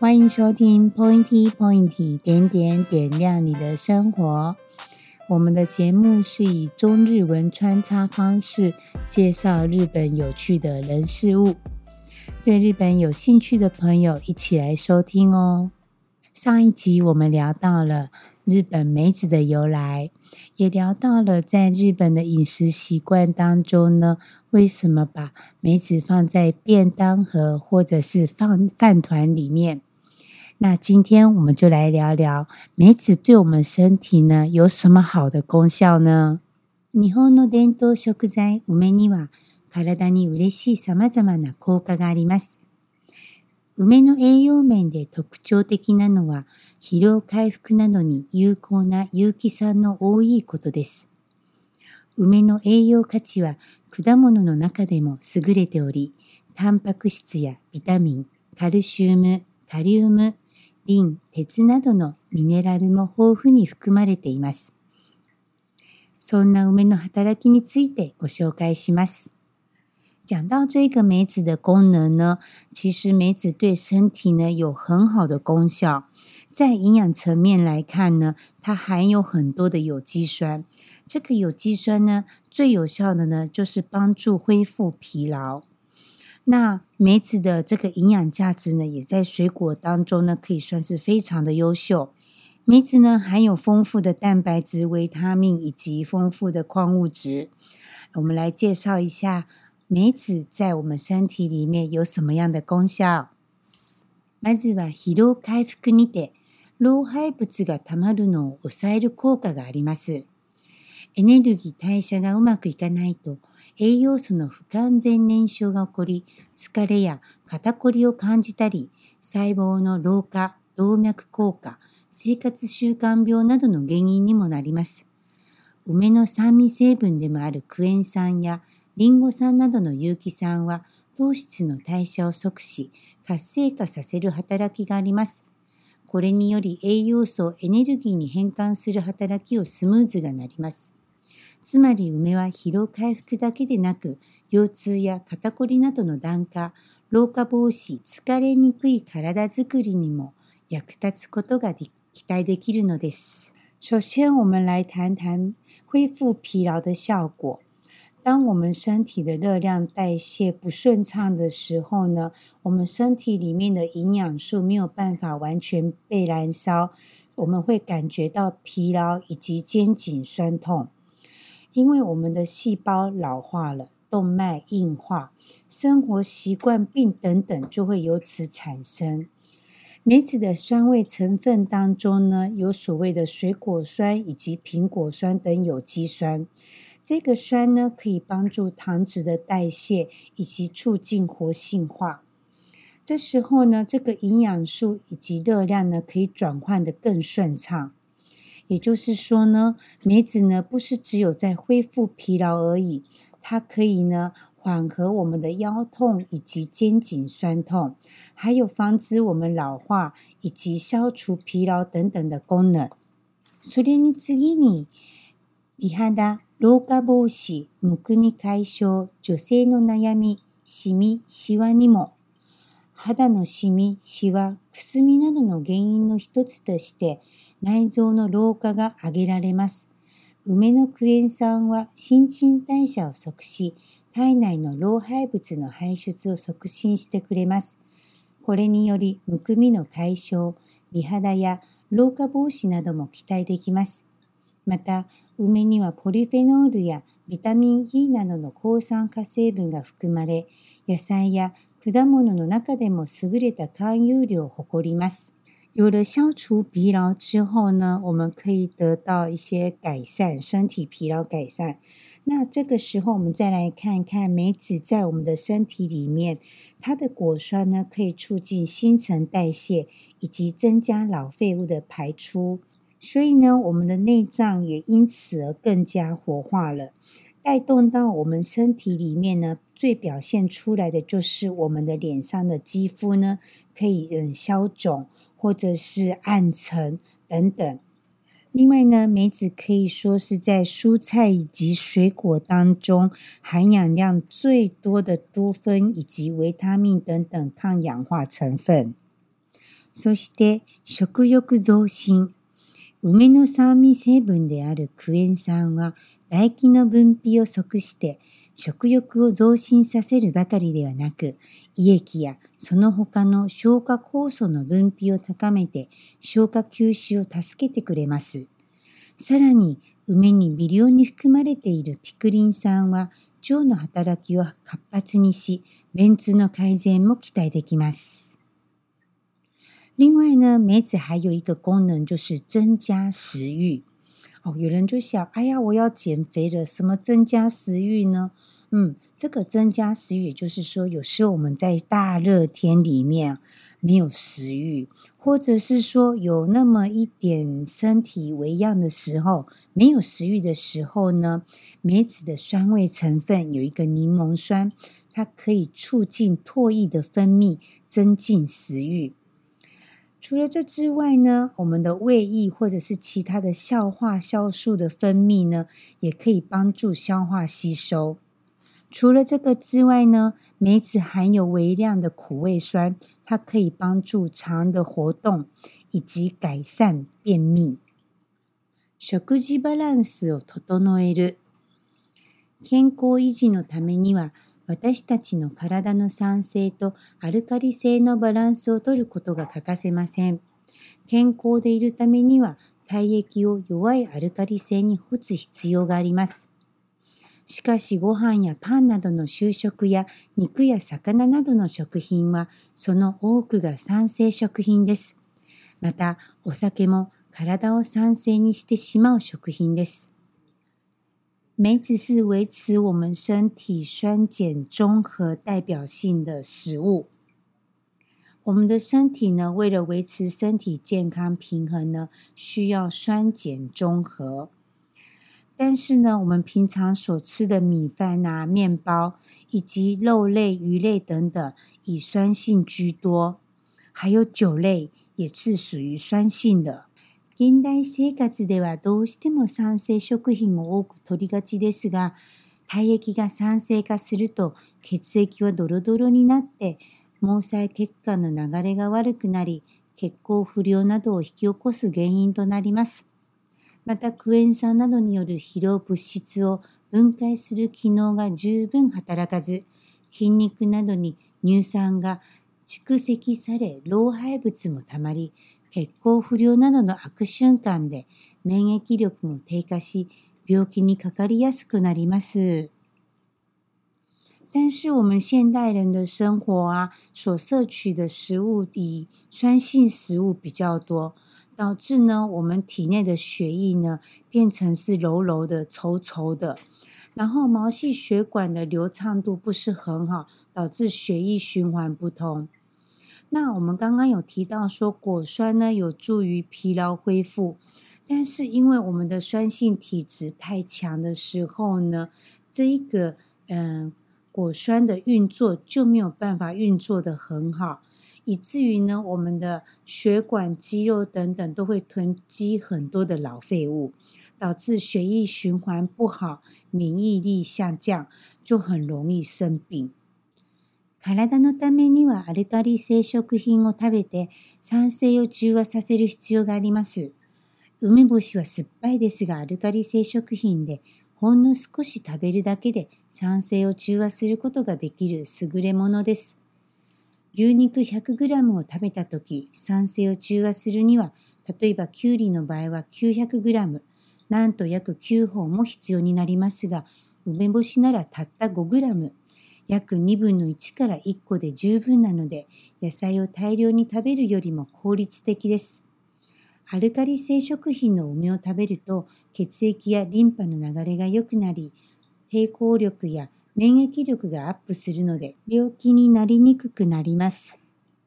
欢迎收听 Pointy Pointy 点点点亮你的生活。我们的节目是以中日文穿插方式介绍日本有趣的人事物，对日本有兴趣的朋友一起来收听哦。上一集我们聊到了。日本梅子的由来，也聊到了在日本的饮食习惯当中呢，为什么把梅子放在便当盒或者是放饭团里面？那今天我们就来聊聊梅子对我们身体呢有什么好的功效呢？日本の伝統食材梅には、体に嬉しいさまざまな効果があります。梅の栄養面で特徴的なのは疲労回復などに有効な有機酸の多いことです。梅の栄養価値は果物の中でも優れており、タンパク質やビタミン、カルシウム、カリウム、リン、鉄などのミネラルも豊富に含まれています。そんな梅の働きについてご紹介します。讲到这个梅子的功能呢，其实梅子对身体呢有很好的功效。在营养层面来看呢，它含有很多的有机酸。这个有机酸呢，最有效的呢就是帮助恢复疲劳。那梅子的这个营养价值呢，也在水果当中呢可以算是非常的优秀。梅子呢含有丰富的蛋白质、维他命以及丰富的矿物质。我们来介绍一下。梅子在我们身体里面有什么样的功效？まずは疲労回復にて、老廃物がたまるのを抑える効果があります。エネルギー代謝がうまくいかないと、栄養素の不完全燃焼が起こり、疲れや肩こりを感じたり、細胞の老化、動脈硬化、生活習慣病などの原因にもなります。梅の酸味成分でもあるクエン酸やリンゴ酸などの有機酸は糖質の代謝を促し、活性化させる働きがあります。これにより栄養素をエネルギーに変換する働きをスムーズがなります。つまり梅は疲労回復だけでなく、腰痛や肩こりなどの段下、老化防止、疲れにくい体づくりにも役立つことが期待できるのです。首先，我们来谈谈恢复疲労的效果。当我们身体的热量代谢不顺畅的时候呢，我们身体里面的营养素没有办法完全被燃烧，我们会感觉到疲劳以及肩颈酸痛，因为我们的细胞老化了，动脉硬化、生活习惯病等等就会由此产生。梅子的酸味成分当中呢，有所谓的水果酸以及苹果酸等有机酸。这个酸呢，可以帮助糖脂的代谢以及促进活性化。这时候呢，这个营养素以及热量呢，可以转换的更顺畅。也就是说呢，梅子呢，不是只有在恢复疲劳而已，它可以呢，缓和我们的腰痛以及肩颈酸痛，还有防止我们老化以及消除疲劳等等的功能。所以你注意你，你看老化防止、むくみ解消、女性の悩み、シミ、シワにも、肌のシミ、シワ、くすみなどの原因の一つとして内臓の老化が挙げられます。梅のクエン酸は新陳代謝を促し、体内の老廃物の排出を促進してくれます。これにより、むくみの解消、美肌や老化防止なども期待できます。また、梅にはポリフェノールやビタミン E などの抗酸化成分が含まれ、野菜や果物の中でも優れた含有量を誇ります。有了消除疲労之后呢，我们可以得到一些改善，身体疲劳改善。那这个时候，我们再来看看梅子在我们的身体里面，它的果酸呢可以促进新陈代谢以及增加老废物的排出。所以呢，我们的内脏也因此而更加活化了，带动到我们身体里面呢，最表现出来的就是我们的脸上的肌肤呢，可以消肿或者是暗沉等等。另外呢，梅子可以说是在蔬菜以及水果当中含氧量最多的多酚以及维他命等等抗氧化成分。そして食欲増進。梅の酸味成分であるクエン酸は唾液の分泌を即して食欲を増進させるばかりではなく、胃液やその他の消化酵素の分泌を高めて消化吸収を助けてくれます。さらに、梅に微量に含まれているピクリン酸は腸の働きを活発にし、便通の改善も期待できます。另外呢，梅子还有一个功能就是增加食欲。哦，有人就想，哎呀，我要减肥了，什么增加食欲呢？嗯，这个增加食欲，也就是说，有时候我们在大热天里面没有食欲，或者是说有那么一点身体微恙的时候没有食欲的时候呢，梅子的酸味成分有一个柠檬酸，它可以促进唾液的分泌，增进食欲。除了这之外呢，我们的胃液或者是其他的消化酵素的分泌呢，也可以帮助消化吸收。除了这个之外呢，梅子含有微量的苦味酸，它可以帮助肠的活动以及改善便秘。食事バランスを整える。健康維持のためには。私たちの体の酸性とアルカリ性のバランスをとることが欠かせません。健康でいるためには体液を弱いアルカリ性に干つ必要があります。しかしご飯やパンなどの就職や肉や魚などの食品はその多くが酸性食品です。またお酒も体を酸性にしてしまう食品です。梅子是维持我们身体酸碱中和代表性的食物。我们的身体呢，为了维持身体健康平衡呢，需要酸碱中和。但是呢，我们平常所吃的米饭啊、面包以及肉类、鱼类等等，以酸性居多。还有酒类也是属于酸性的。現代生活ではどうしても酸性食品を多く取りがちですが、体液が酸性化すると血液はドロドロになって毛細血管の流れが悪くなり血行不良などを引き起こす原因となります。またクエン酸などによる疲労物質を分解する機能が十分働かず筋肉などに乳酸が蓄積され老廃物もたまり血行不良などの悪循環で免疫力も低下し、病気にかかりやすくなります。但是我们现代人的生活啊，所摄取的食物以酸性食物比较多，导致呢我们体内的血液呢变成是柔柔的、稠稠的，然后毛细血管的流畅度不是很好，导致血液循环不通。那我们刚刚有提到说，果酸呢有助于疲劳恢复，但是因为我们的酸性体质太强的时候呢，这个嗯果酸的运作就没有办法运作的很好，以至于呢我们的血管、肌肉等等都会囤积很多的老废物，导致血液循环不好，免疫力下降，就很容易生病。体のためにはアルカリ性食品を食べて酸性を中和させる必要があります。梅干しは酸っぱいですがアルカリ性食品でほんの少し食べるだけで酸性を中和することができる優れものです。牛肉 100g を食べた時酸性を中和するには、例えばきゅうりの場合は 900g、なんと約9本も必要になりますが、梅干しならたった 5g。約2分の1から1個で十分なので、野菜を大量に食べるよりも効率的です。アルカリ性食品の梅を食べると血液やリンパの流れが良くなり、抵抗力や免疫力がアップするので病気になりにくくなります。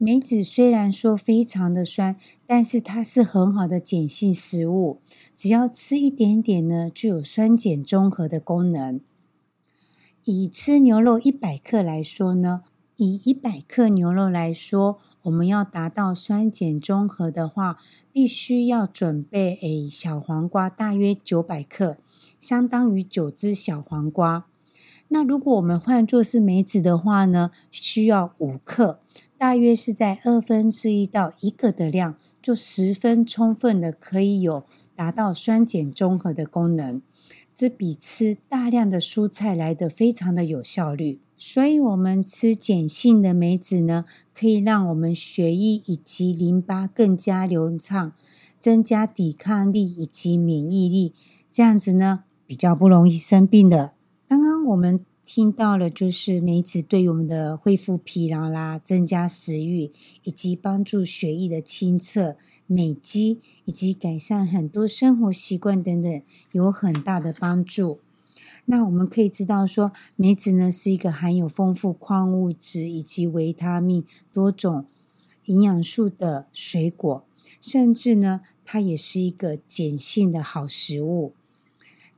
梅子虽然说非常的酸，但是它是很好的碱性食物，只要吃一点点呢，就有酸碱中和的功能。以吃牛肉一百克来说呢，以一百克牛肉来说，我们要达到酸碱中和的话，必须要准备诶小黄瓜大约九百克，相当于九只小黄瓜。那如果我们换作是梅子的话呢，需要五克，大约是在二分之一到一个的量，就十分充分的可以有达到酸碱中和的功能。这比吃大量的蔬菜来得非常的有效率，所以我们吃碱性的梅子呢，可以让我们血液以及淋巴更加流畅，增加抵抗力以及免疫力，这样子呢比较不容易生病的。刚刚我们。听到了，就是梅子对于我们的恢复疲劳啦、增加食欲，以及帮助血液的清澈、美肌，以及改善很多生活习惯等等，有很大的帮助。那我们可以知道说，梅子呢是一个含有丰富矿物质以及维他命多种营养素的水果，甚至呢它也是一个碱性的好食物。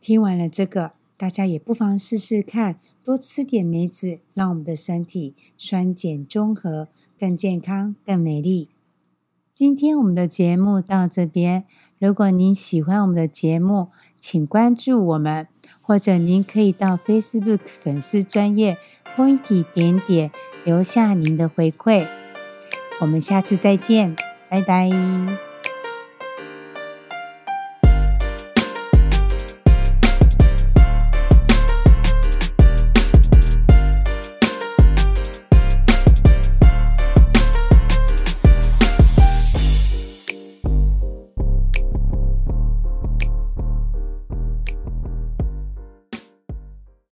听完了这个。大家也不妨试试看，多吃点梅子，让我们的身体酸碱中和，更健康、更美丽。今天我们的节目到这边，如果您喜欢我们的节目，请关注我们，或者您可以到 Facebook 粉丝专业 Point 点点留下您的回馈。我们下次再见，拜拜。